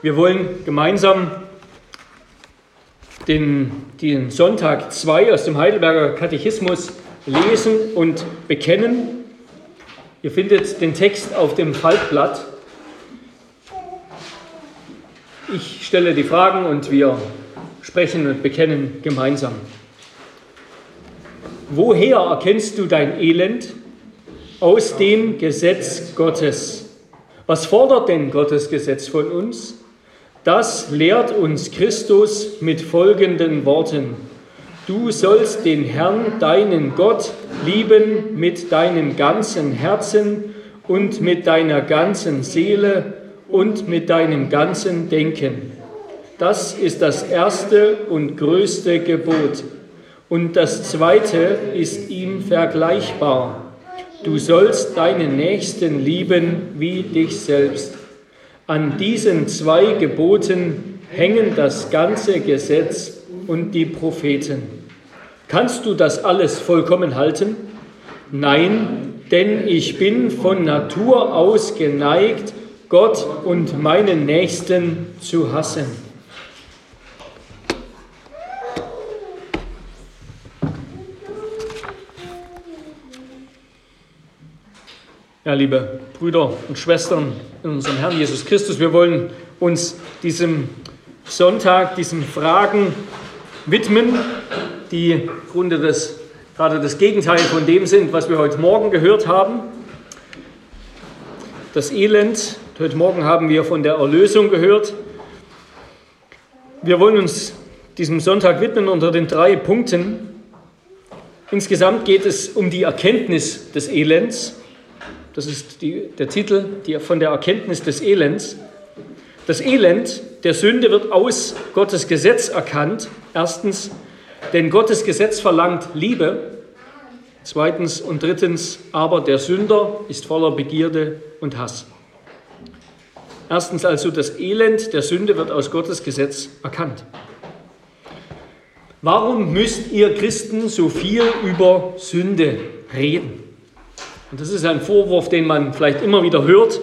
Wir wollen gemeinsam den, den Sonntag 2 aus dem Heidelberger Katechismus lesen und bekennen. Ihr findet den Text auf dem Faltblatt. Ich stelle die Fragen und wir sprechen und bekennen gemeinsam. Woher erkennst du dein Elend? Aus dem Gesetz Gottes. Was fordert denn Gottes Gesetz von uns? Das lehrt uns Christus mit folgenden Worten. Du sollst den Herrn, deinen Gott, lieben mit deinem ganzen Herzen und mit deiner ganzen Seele und mit deinem ganzen Denken. Das ist das erste und größte Gebot. Und das zweite ist ihm vergleichbar. Du sollst deinen Nächsten lieben wie dich selbst. An diesen zwei Geboten hängen das ganze Gesetz und die Propheten. Kannst du das alles vollkommen halten? Nein, denn ich bin von Natur aus geneigt, Gott und meinen Nächsten zu hassen. Ja, liebe Brüder und Schwestern in unserem Herrn Jesus Christus, wir wollen uns diesem Sonntag, diesen Fragen widmen, die im Grunde das, gerade das Gegenteil von dem sind, was wir heute Morgen gehört haben. Das Elend, heute Morgen haben wir von der Erlösung gehört. Wir wollen uns diesem Sonntag widmen unter den drei Punkten. Insgesamt geht es um die Erkenntnis des Elends. Das ist die, der Titel die, von der Erkenntnis des Elends. Das Elend der Sünde wird aus Gottes Gesetz erkannt. Erstens, denn Gottes Gesetz verlangt Liebe. Zweitens und drittens, aber der Sünder ist voller Begierde und Hass. Erstens also, das Elend der Sünde wird aus Gottes Gesetz erkannt. Warum müsst ihr Christen so viel über Sünde reden? Und das ist ein Vorwurf, den man vielleicht immer wieder hört.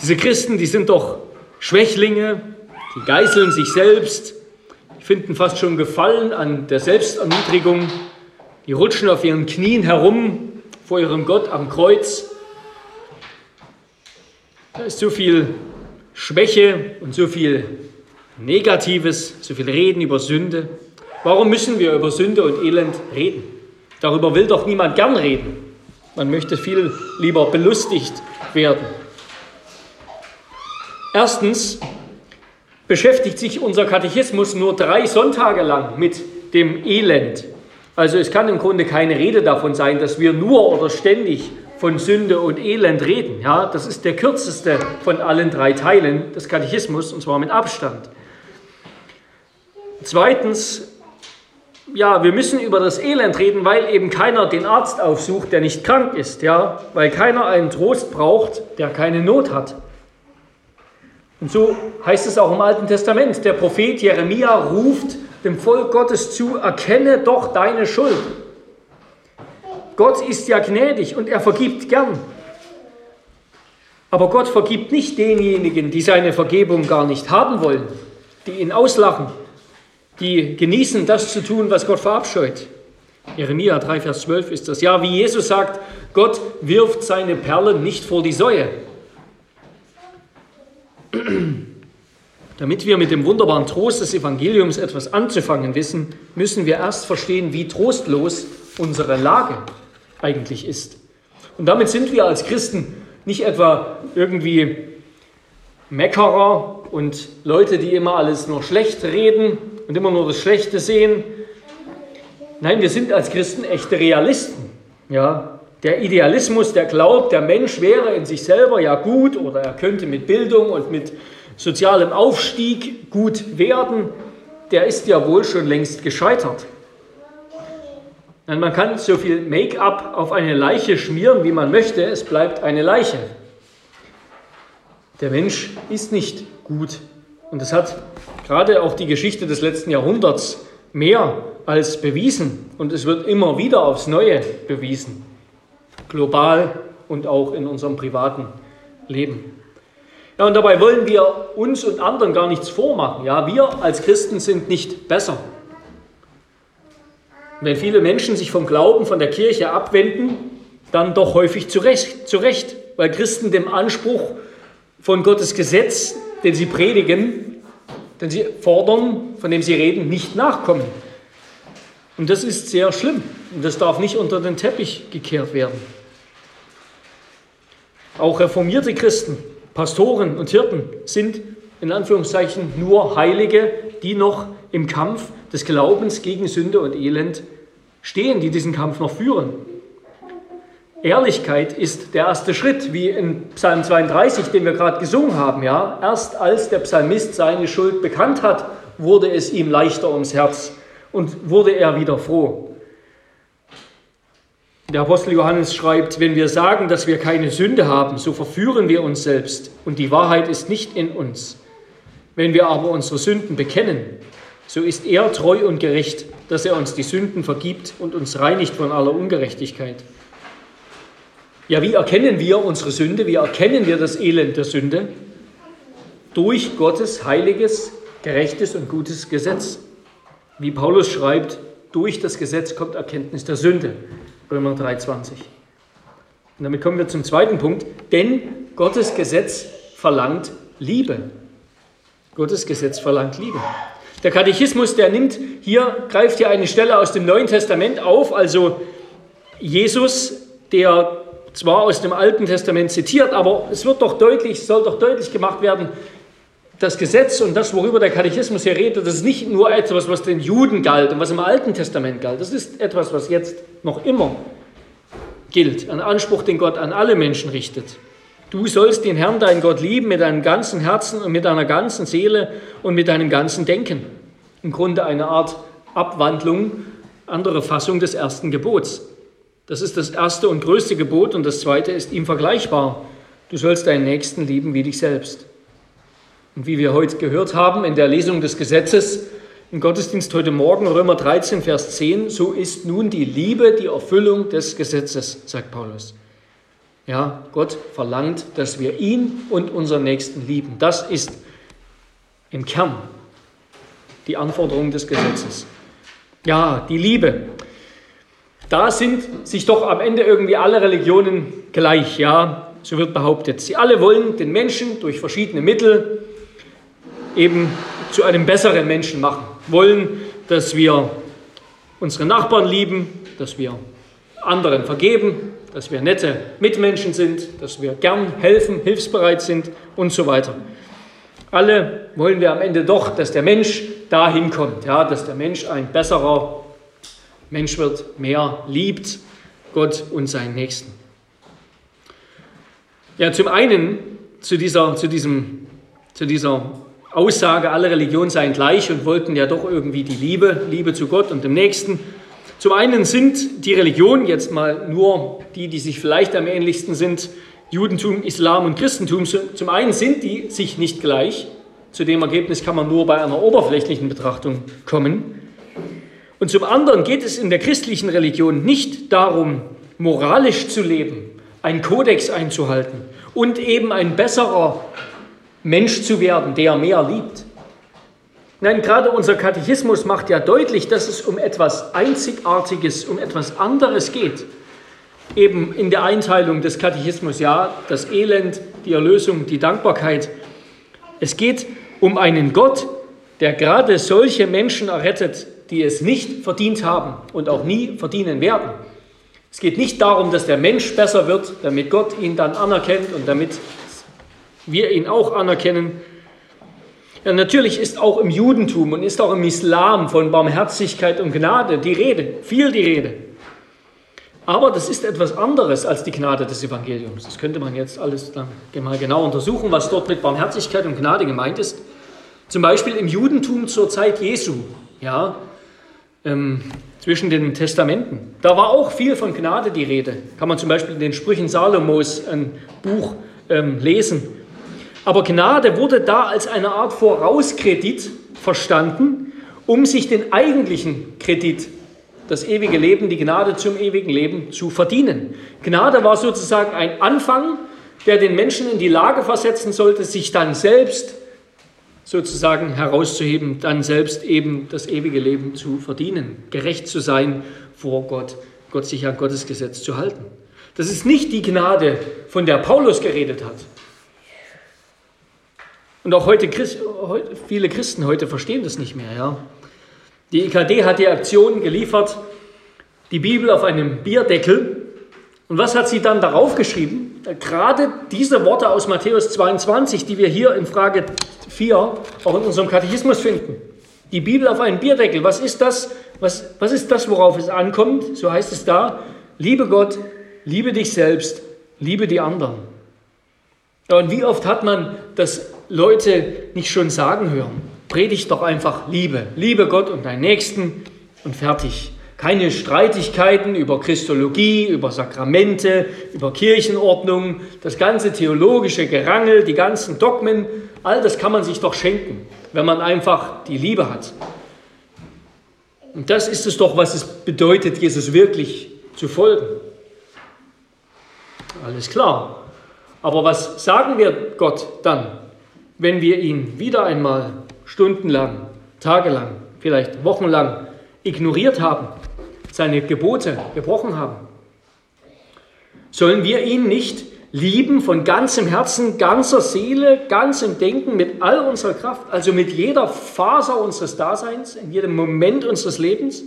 Diese Christen, die sind doch Schwächlinge, die geißeln sich selbst, die finden fast schon Gefallen an der Selbsterniedrigung, die rutschen auf ihren Knien herum vor ihrem Gott am Kreuz. Da ist so viel Schwäche und so viel Negatives, so viel Reden über Sünde. Warum müssen wir über Sünde und Elend reden? Darüber will doch niemand gern reden. Man möchte viel lieber belustigt werden. Erstens beschäftigt sich unser Katechismus nur drei Sonntage lang mit dem Elend. Also es kann im Grunde keine Rede davon sein, dass wir nur oder ständig von Sünde und Elend reden. Ja, das ist der kürzeste von allen drei Teilen des Katechismus und zwar mit Abstand. Zweitens ja, wir müssen über das Elend reden, weil eben keiner den Arzt aufsucht, der nicht krank ist, ja, weil keiner einen Trost braucht, der keine Not hat. Und so heißt es auch im Alten Testament, der Prophet Jeremia ruft dem Volk Gottes zu, erkenne doch deine Schuld. Gott ist ja gnädig und er vergibt gern. Aber Gott vergibt nicht denjenigen, die seine Vergebung gar nicht haben wollen, die ihn auslachen, die genießen, das zu tun, was Gott verabscheut. Jeremia 3, Vers 12 ist das. Ja, wie Jesus sagt, Gott wirft seine Perlen nicht vor die Säue. Damit wir mit dem wunderbaren Trost des Evangeliums etwas anzufangen wissen, müssen wir erst verstehen, wie trostlos unsere Lage eigentlich ist. Und damit sind wir als Christen nicht etwa irgendwie Meckerer und Leute, die immer alles nur schlecht reden und immer nur das Schlechte sehen. Nein, wir sind als Christen echte Realisten. Ja, der Idealismus, der glaubt, der Mensch wäre in sich selber ja gut oder er könnte mit Bildung und mit sozialem Aufstieg gut werden, der ist ja wohl schon längst gescheitert. Denn man kann so viel Make-up auf eine Leiche schmieren, wie man möchte, es bleibt eine Leiche. Der Mensch ist nicht gut und das hat gerade auch die Geschichte des letzten Jahrhunderts mehr als bewiesen. Und es wird immer wieder aufs Neue bewiesen. Global und auch in unserem privaten Leben. Ja, und dabei wollen wir uns und anderen gar nichts vormachen. Ja, wir als Christen sind nicht besser. wenn viele Menschen sich vom Glauben, von der Kirche abwenden, dann doch häufig zu Recht, zu Recht weil Christen dem Anspruch von Gottes Gesetz, den sie predigen, den sie fordern, von dem sie reden, nicht nachkommen. Und das ist sehr schlimm und das darf nicht unter den Teppich gekehrt werden. Auch reformierte Christen, Pastoren und Hirten sind in Anführungszeichen nur Heilige, die noch im Kampf des Glaubens gegen Sünde und Elend stehen, die diesen Kampf noch führen. Ehrlichkeit ist der erste Schritt, wie in Psalm 32, den wir gerade gesungen haben. Ja? Erst als der Psalmist seine Schuld bekannt hat, wurde es ihm leichter ums Herz und wurde er wieder froh. Der Apostel Johannes schreibt, wenn wir sagen, dass wir keine Sünde haben, so verführen wir uns selbst und die Wahrheit ist nicht in uns. Wenn wir aber unsere Sünden bekennen, so ist er treu und gerecht, dass er uns die Sünden vergibt und uns reinigt von aller Ungerechtigkeit. Ja, wie erkennen wir unsere Sünde? Wie erkennen wir das Elend der Sünde? Durch Gottes heiliges, gerechtes und gutes Gesetz. Wie Paulus schreibt, durch das Gesetz kommt Erkenntnis der Sünde. Römer 3,20. Und damit kommen wir zum zweiten Punkt. Denn Gottes Gesetz verlangt Liebe. Gottes Gesetz verlangt Liebe. Der Katechismus, der nimmt hier, greift hier eine Stelle aus dem Neuen Testament auf, also Jesus, der zwar aus dem Alten Testament zitiert, aber es wird doch deutlich, soll doch deutlich gemacht werden, das Gesetz und das, worüber der Katechismus hier redet, das ist nicht nur etwas, was den Juden galt und was im Alten Testament galt. Das ist etwas, was jetzt noch immer gilt. Ein Anspruch, den Gott an alle Menschen richtet. Du sollst den Herrn, deinen Gott, lieben mit deinem ganzen Herzen und mit deiner ganzen Seele und mit deinem ganzen Denken. Im Grunde eine Art Abwandlung, andere Fassung des ersten Gebots. Das ist das erste und größte Gebot und das zweite ist ihm vergleichbar. Du sollst deinen Nächsten lieben wie dich selbst. Und wie wir heute gehört haben in der Lesung des Gesetzes im Gottesdienst heute Morgen, Römer 13, Vers 10, so ist nun die Liebe die Erfüllung des Gesetzes, sagt Paulus. Ja, Gott verlangt, dass wir ihn und unseren Nächsten lieben. Das ist im Kern die Anforderung des Gesetzes. Ja, die Liebe. Da sind sich doch am Ende irgendwie alle Religionen gleich, ja, so wird behauptet. Sie alle wollen den Menschen durch verschiedene Mittel eben zu einem besseren Menschen machen. Wollen, dass wir unsere Nachbarn lieben, dass wir anderen vergeben, dass wir nette Mitmenschen sind, dass wir gern helfen, hilfsbereit sind und so weiter. Alle wollen wir am Ende doch, dass der Mensch dahin kommt, ja, dass der Mensch ein besserer Mensch wird, mehr liebt Gott und seinen Nächsten. Ja, zum einen zu dieser, zu diesem, zu dieser Aussage, alle Religionen seien gleich und wollten ja doch irgendwie die Liebe, Liebe zu Gott und dem Nächsten. Zum einen sind die Religionen, jetzt mal nur die, die sich vielleicht am ähnlichsten sind, Judentum, Islam und Christentum, zum einen sind die sich nicht gleich. Zu dem Ergebnis kann man nur bei einer oberflächlichen Betrachtung kommen. Und zum anderen geht es in der christlichen Religion nicht darum, moralisch zu leben, einen Kodex einzuhalten und eben ein besserer Mensch zu werden, der mehr liebt. Nein, gerade unser Katechismus macht ja deutlich, dass es um etwas Einzigartiges, um etwas anderes geht. Eben in der Einteilung des Katechismus, ja, das Elend, die Erlösung, die Dankbarkeit. Es geht um einen Gott, der gerade solche Menschen errettet, die es nicht verdient haben und auch nie verdienen werden. Es geht nicht darum, dass der Mensch besser wird, damit Gott ihn dann anerkennt und damit wir ihn auch anerkennen. Ja, natürlich ist auch im Judentum und ist auch im Islam von Barmherzigkeit und Gnade die Rede, viel die Rede. Aber das ist etwas anderes als die Gnade des Evangeliums. Das könnte man jetzt alles dann mal genau untersuchen, was dort mit Barmherzigkeit und Gnade gemeint ist. Zum Beispiel im Judentum zur Zeit Jesu. Ja, ähm, zwischen den Testamenten. Da war auch viel von Gnade die Rede. Kann man zum Beispiel in den Sprüchen Salomos ein Buch ähm, lesen. Aber Gnade wurde da als eine Art Vorauskredit verstanden, um sich den eigentlichen Kredit, das ewige Leben, die Gnade zum ewigen Leben zu verdienen. Gnade war sozusagen ein Anfang der den Menschen in die Lage versetzen sollte, sich dann selbst sozusagen herauszuheben, dann selbst eben das ewige Leben zu verdienen, gerecht zu sein vor Gott, Gott sich an Gottes Gesetz zu halten. Das ist nicht die Gnade, von der Paulus geredet hat. Und auch heute, viele Christen heute verstehen das nicht mehr. Ja. Die EKD hat die Aktion geliefert, die Bibel auf einem Bierdeckel. Und was hat sie dann darauf geschrieben? Gerade diese Worte aus Matthäus 22, die wir hier in Frage 4 auch in unserem Katechismus finden. Die Bibel auf einem Bierdeckel, was ist das? Was, was ist das, worauf es ankommt? So heißt es da. Liebe Gott, liebe dich selbst, liebe die anderen. und wie oft hat man das Leute nicht schon sagen hören? Predigt doch einfach Liebe. Liebe Gott und deinen Nächsten und fertig. Keine Streitigkeiten über Christologie, über Sakramente, über Kirchenordnung, das ganze theologische Gerangel, die ganzen Dogmen, all das kann man sich doch schenken, wenn man einfach die Liebe hat. Und das ist es doch, was es bedeutet, Jesus wirklich zu folgen. Alles klar. Aber was sagen wir Gott dann, wenn wir ihn wieder einmal stundenlang, tagelang, vielleicht wochenlang ignoriert haben, seine Gebote gebrochen haben? Sollen wir ihn nicht lieben von ganzem Herzen, ganzer Seele, ganzem Denken, mit all unserer Kraft, also mit jeder Faser unseres Daseins, in jedem Moment unseres Lebens?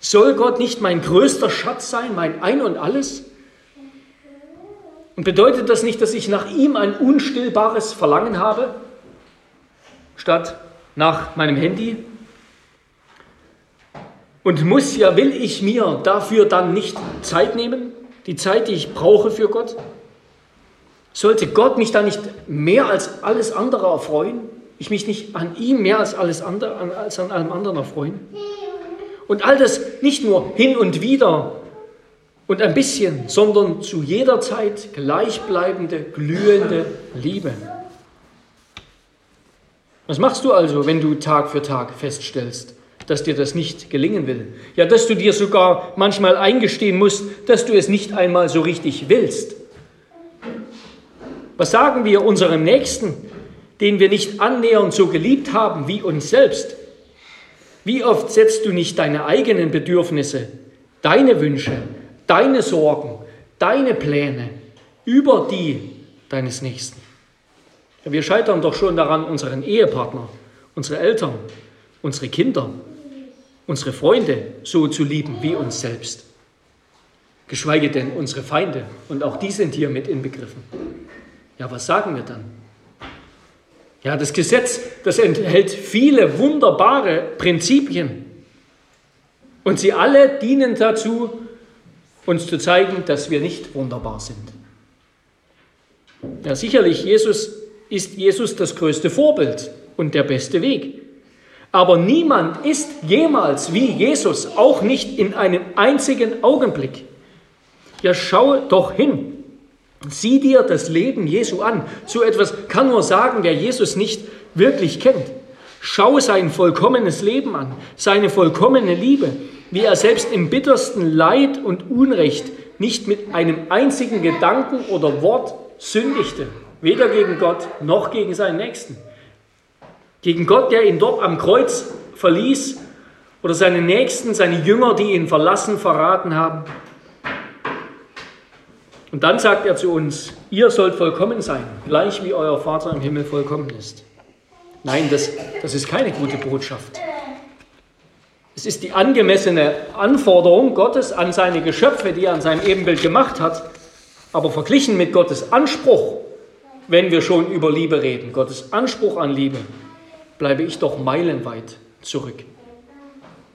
Soll Gott nicht mein größter Schatz sein, mein Ein und alles? Und bedeutet das nicht, dass ich nach ihm ein unstillbares Verlangen habe, statt nach meinem Handy? Und muss ja, will ich mir dafür dann nicht Zeit nehmen? Die Zeit, die ich brauche für Gott? Sollte Gott mich da nicht mehr als alles andere erfreuen? Ich mich nicht an ihm mehr als, alles andere, als an allem anderen erfreuen? Und all das nicht nur hin und wieder und ein bisschen, sondern zu jeder Zeit gleichbleibende, glühende Liebe. Was machst du also, wenn du Tag für Tag feststellst, dass dir das nicht gelingen will? Ja, dass du dir sogar manchmal eingestehen musst, dass du es nicht einmal so richtig willst. Was sagen wir unserem Nächsten, den wir nicht annähernd so geliebt haben wie uns selbst? Wie oft setzt du nicht deine eigenen Bedürfnisse, deine Wünsche, deine Sorgen, deine Pläne über die deines Nächsten? Wir scheitern doch schon daran, unseren Ehepartner, unsere Eltern, unsere Kinder, unsere Freunde so zu lieben wie uns selbst. Geschweige denn unsere Feinde. Und auch die sind hier mit inbegriffen. Ja, was sagen wir dann? Ja, das Gesetz, das enthält viele wunderbare Prinzipien. Und sie alle dienen dazu, uns zu zeigen, dass wir nicht wunderbar sind. Ja, sicherlich, Jesus ist Jesus das größte Vorbild und der beste Weg. Aber niemand ist jemals wie Jesus, auch nicht in einem einzigen Augenblick. Ja, schau doch hin. Sieh dir das Leben Jesu an. So etwas kann nur sagen, wer Jesus nicht wirklich kennt. Schau sein vollkommenes Leben an, seine vollkommene Liebe, wie er selbst im bittersten Leid und Unrecht nicht mit einem einzigen Gedanken oder Wort sündigte, weder gegen Gott noch gegen seinen Nächsten. Gegen Gott, der ihn dort am Kreuz verließ, oder seine Nächsten, seine Jünger, die ihn verlassen, verraten haben. Und dann sagt er zu uns, ihr sollt vollkommen sein, gleich wie euer Vater im Himmel vollkommen ist. Nein, das, das ist keine gute Botschaft. Es ist die angemessene Anforderung Gottes an seine Geschöpfe, die er an seinem Ebenbild gemacht hat, aber verglichen mit Gottes Anspruch, wenn wir schon über Liebe reden, Gottes Anspruch an Liebe, bleibe ich doch meilenweit zurück.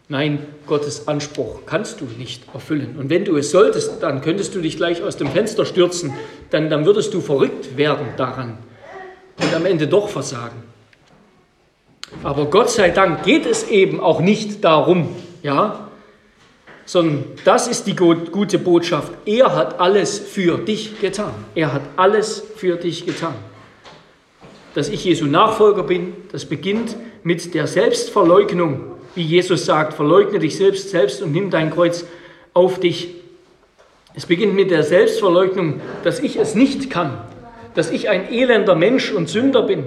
Nein, Gottes Anspruch kannst du nicht erfüllen. Und wenn du es solltest, dann könntest du dich gleich aus dem Fenster stürzen, dann, dann würdest du verrückt werden daran und am Ende doch versagen. Aber Gott sei Dank geht es eben auch nicht darum, ja, sondern das ist die gute Botschaft. Er hat alles für dich getan. Er hat alles für dich getan. Dass ich Jesu Nachfolger bin, das beginnt mit der Selbstverleugnung, wie Jesus sagt, verleugne dich selbst, selbst und nimm dein Kreuz auf dich. Es beginnt mit der Selbstverleugnung, dass ich es nicht kann, dass ich ein elender Mensch und Sünder bin,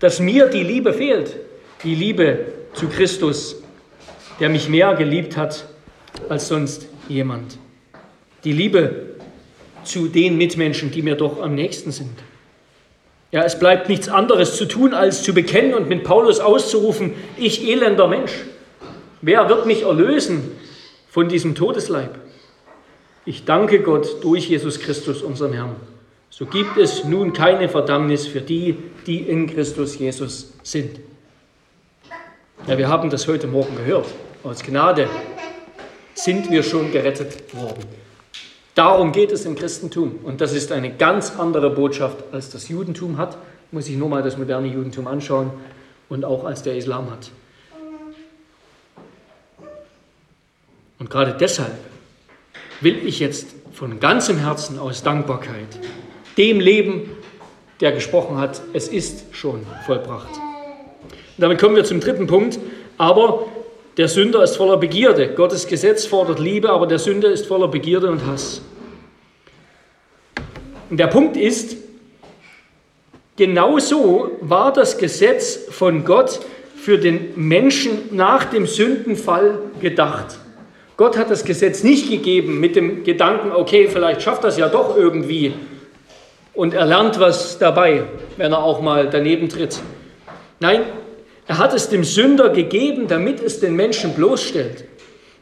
dass mir die Liebe fehlt, die Liebe zu Christus, der mich mehr geliebt hat als sonst jemand. Die Liebe zu den Mitmenschen, die mir doch am nächsten sind. Ja, es bleibt nichts anderes zu tun, als zu bekennen und mit Paulus auszurufen, ich elender Mensch, wer wird mich erlösen von diesem Todesleib? Ich danke Gott durch Jesus Christus, unseren Herrn. So gibt es nun keine Verdammnis für die, die in Christus Jesus sind. Ja, wir haben das heute Morgen gehört. Aus Gnade sind wir schon gerettet worden. Darum geht es im Christentum. Und das ist eine ganz andere Botschaft, als das Judentum hat. Muss ich nur mal das moderne Judentum anschauen und auch als der Islam hat. Und gerade deshalb will ich jetzt von ganzem Herzen aus Dankbarkeit dem leben, der gesprochen hat, es ist schon vollbracht. Und damit kommen wir zum dritten Punkt. Aber der Sünder ist voller Begierde. Gottes Gesetz fordert Liebe, aber der Sünder ist voller Begierde und Hass. Und der Punkt ist, genauso war das Gesetz von Gott für den Menschen nach dem Sündenfall gedacht. Gott hat das Gesetz nicht gegeben mit dem Gedanken, okay, vielleicht schafft das ja doch irgendwie und er lernt was dabei, wenn er auch mal daneben tritt. Nein, er hat es dem Sünder gegeben, damit es den Menschen bloßstellt.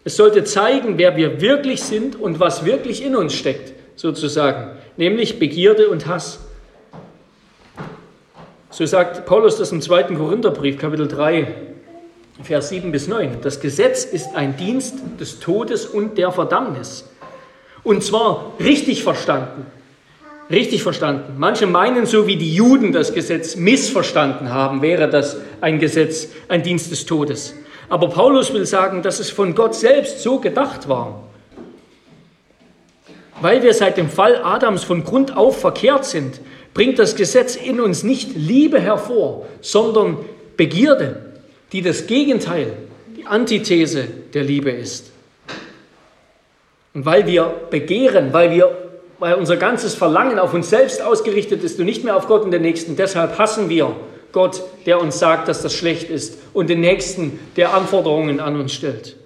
Es sollte zeigen, wer wir wirklich sind und was wirklich in uns steckt, sozusagen, nämlich Begierde und Hass. So sagt Paulus das im zweiten Korintherbrief, Kapitel 3, Vers 7 bis 9. Das Gesetz ist ein Dienst des Todes und der Verdammnis. Und zwar richtig verstanden richtig verstanden. Manche meinen, so wie die Juden das Gesetz missverstanden haben, wäre das ein Gesetz, ein Dienst des Todes. Aber Paulus will sagen, dass es von Gott selbst so gedacht war. Weil wir seit dem Fall Adams von Grund auf verkehrt sind, bringt das Gesetz in uns nicht Liebe hervor, sondern Begierde, die das Gegenteil, die Antithese der Liebe ist. Und weil wir begehren, weil wir weil unser ganzes Verlangen auf uns selbst ausgerichtet ist und nicht mehr auf Gott und den Nächsten. Deshalb hassen wir Gott, der uns sagt, dass das schlecht ist, und den Nächsten, der Anforderungen an uns stellt.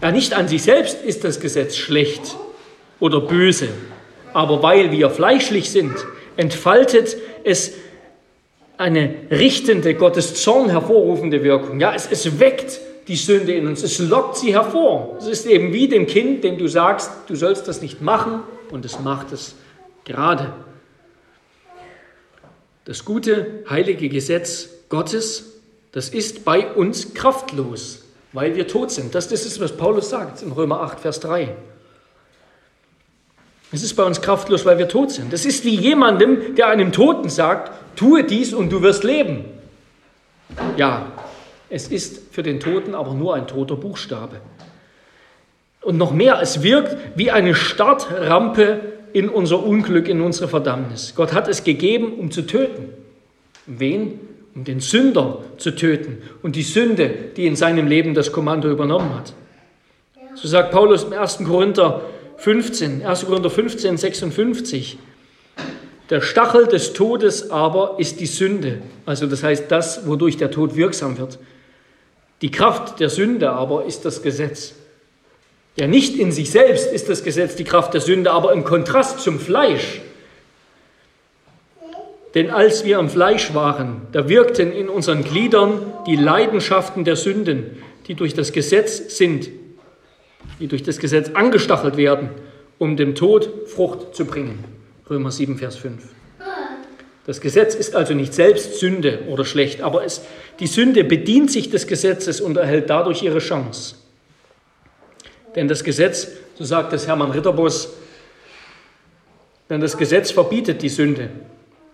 Ja, nicht an sich selbst ist das Gesetz schlecht oder böse, aber weil wir fleischlich sind, entfaltet es eine richtende, Gottes Zorn hervorrufende Wirkung. Ja, es, es weckt die Sünde in uns. Es lockt sie hervor. Es ist eben wie dem Kind, dem du sagst, du sollst das nicht machen und es macht es gerade. Das gute, heilige Gesetz Gottes, das ist bei uns kraftlos, weil wir tot sind. Das, das ist, was Paulus sagt in Römer 8, Vers 3. Es ist bei uns kraftlos, weil wir tot sind. Das ist wie jemandem, der einem Toten sagt, tue dies und du wirst leben. Ja, es ist für den Toten aber nur ein toter Buchstabe. Und noch mehr, es wirkt wie eine Startrampe in unser Unglück, in unsere Verdammnis. Gott hat es gegeben, um zu töten. Wen? Um den Sünder zu töten und die Sünde, die in seinem Leben das Kommando übernommen hat. So sagt Paulus im 1. Korinther 15, 1. Korinther 15, 56. Der Stachel des Todes aber ist die Sünde, also das heißt das, wodurch der Tod wirksam wird. Die Kraft der Sünde aber ist das Gesetz. Ja, nicht in sich selbst ist das Gesetz die Kraft der Sünde, aber im Kontrast zum Fleisch. Denn als wir am Fleisch waren, da wirkten in unseren Gliedern die Leidenschaften der Sünden, die durch das Gesetz sind, die durch das Gesetz angestachelt werden, um dem Tod Frucht zu bringen. Römer 7, Vers 5. Das Gesetz ist also nicht selbst Sünde oder schlecht, aber es, die Sünde bedient sich des Gesetzes und erhält dadurch ihre Chance. Denn das Gesetz, so sagt es Hermann Ritterbos, denn das Gesetz verbietet die Sünde.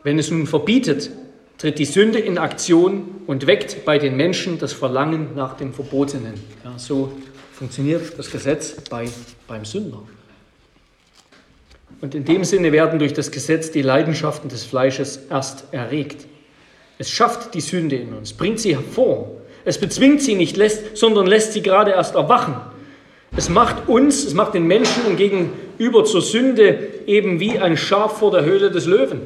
Wenn es nun verbietet, tritt die Sünde in Aktion und weckt bei den Menschen das Verlangen nach dem Verbotenen. Ja, so funktioniert das Gesetz bei, beim Sünder. Und in dem Sinne werden durch das Gesetz die Leidenschaften des Fleisches erst erregt. Es schafft die Sünde in uns, bringt sie hervor. Es bezwingt sie nicht, lässt, sondern lässt sie gerade erst erwachen. Es macht uns, es macht den Menschen gegenüber zur Sünde eben wie ein Schaf vor der Höhle des Löwen.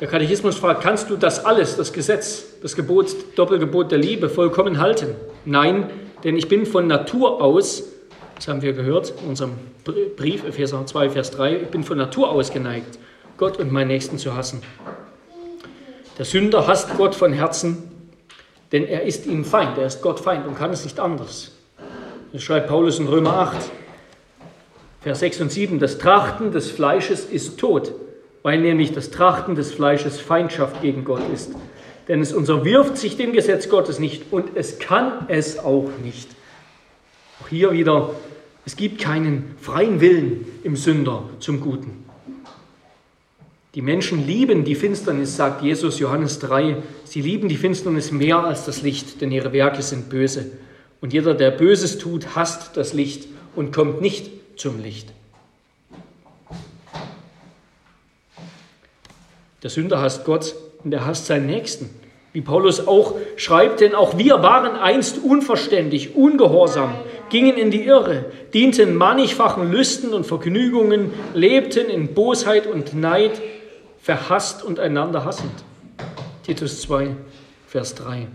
Der Katechismus fragt, kannst du das alles, das Gesetz, das Gebot, Doppelgebot der Liebe vollkommen halten? Nein, denn ich bin von Natur aus, das haben wir gehört in unserem Brief, Epheser 2, Vers 3, ich bin von Natur aus geneigt, Gott und meinen Nächsten zu hassen. Der Sünder hasst Gott von Herzen, denn er ist ihm Feind, er ist Gott Feind und kann es nicht anders. Das schreibt Paulus in Römer 8, Vers 6 und 7, das Trachten des Fleisches ist tot, weil nämlich das Trachten des Fleisches Feindschaft gegen Gott ist. Denn es unterwirft sich dem Gesetz Gottes nicht und es kann es auch nicht. Auch hier wieder, es gibt keinen freien Willen im Sünder zum Guten. Die Menschen lieben die Finsternis, sagt Jesus Johannes 3. Sie lieben die Finsternis mehr als das Licht, denn ihre Werke sind böse. Und jeder, der Böses tut, hasst das Licht und kommt nicht zum Licht. Der Sünder hasst Gott und er hasst seinen Nächsten. Wie Paulus auch schreibt, denn auch wir waren einst unverständig, ungehorsam, gingen in die Irre, dienten mannigfachen Lüsten und Vergnügungen, lebten in Bosheit und Neid, verhasst und einander hassend. Titus 2, Vers 3.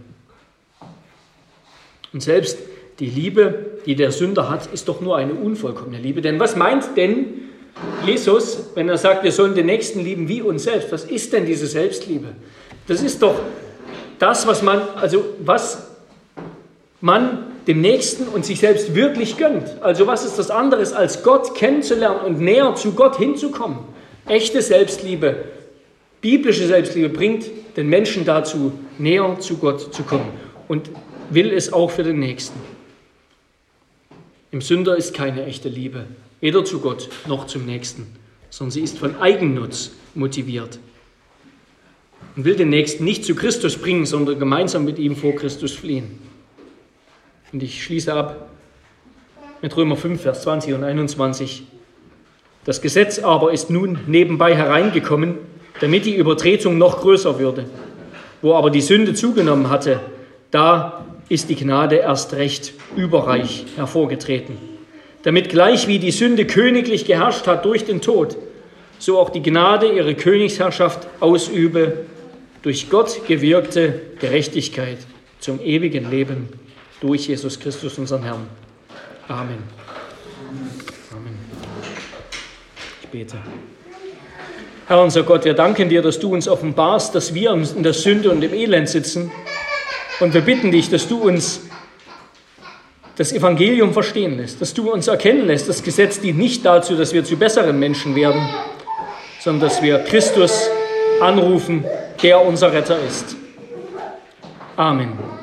Und selbst die Liebe, die der Sünder hat, ist doch nur eine unvollkommene Liebe. Denn was meint denn Jesus, wenn er sagt, wir sollen den Nächsten lieben wie uns selbst? Was ist denn diese Selbstliebe? Das ist doch das, was man, also was man dem Nächsten und sich selbst wirklich gönnt. Also was ist das anderes, als Gott kennenzulernen und näher zu Gott hinzukommen? Echte Selbstliebe, biblische Selbstliebe bringt den Menschen dazu, näher zu Gott zu kommen und will es auch für den Nächsten. Im Sünder ist keine echte Liebe, weder zu Gott noch zum Nächsten, sondern sie ist von Eigennutz motiviert und will den Nächsten nicht zu Christus bringen, sondern gemeinsam mit ihm vor Christus fliehen. Und ich schließe ab mit Römer 5, Vers 20 und 21. Das Gesetz aber ist nun nebenbei hereingekommen, damit die Übertretung noch größer würde. Wo aber die Sünde zugenommen hatte, da ist die Gnade erst recht überreich hervorgetreten. Damit gleich wie die Sünde königlich geherrscht hat durch den Tod, so auch die Gnade ihre Königsherrschaft ausübe durch Gott gewirkte Gerechtigkeit zum ewigen Leben durch Jesus Christus, unseren Herrn. Amen. Amen. Ich bete. Herr unser Gott, wir danken dir, dass du uns offenbarst, dass wir in der Sünde und im Elend sitzen. Und wir bitten dich, dass du uns das Evangelium verstehen lässt, dass du uns erkennen lässt, das Gesetz dient nicht dazu, dass wir zu besseren Menschen werden, sondern dass wir Christus anrufen, der unser Retter ist. Amen.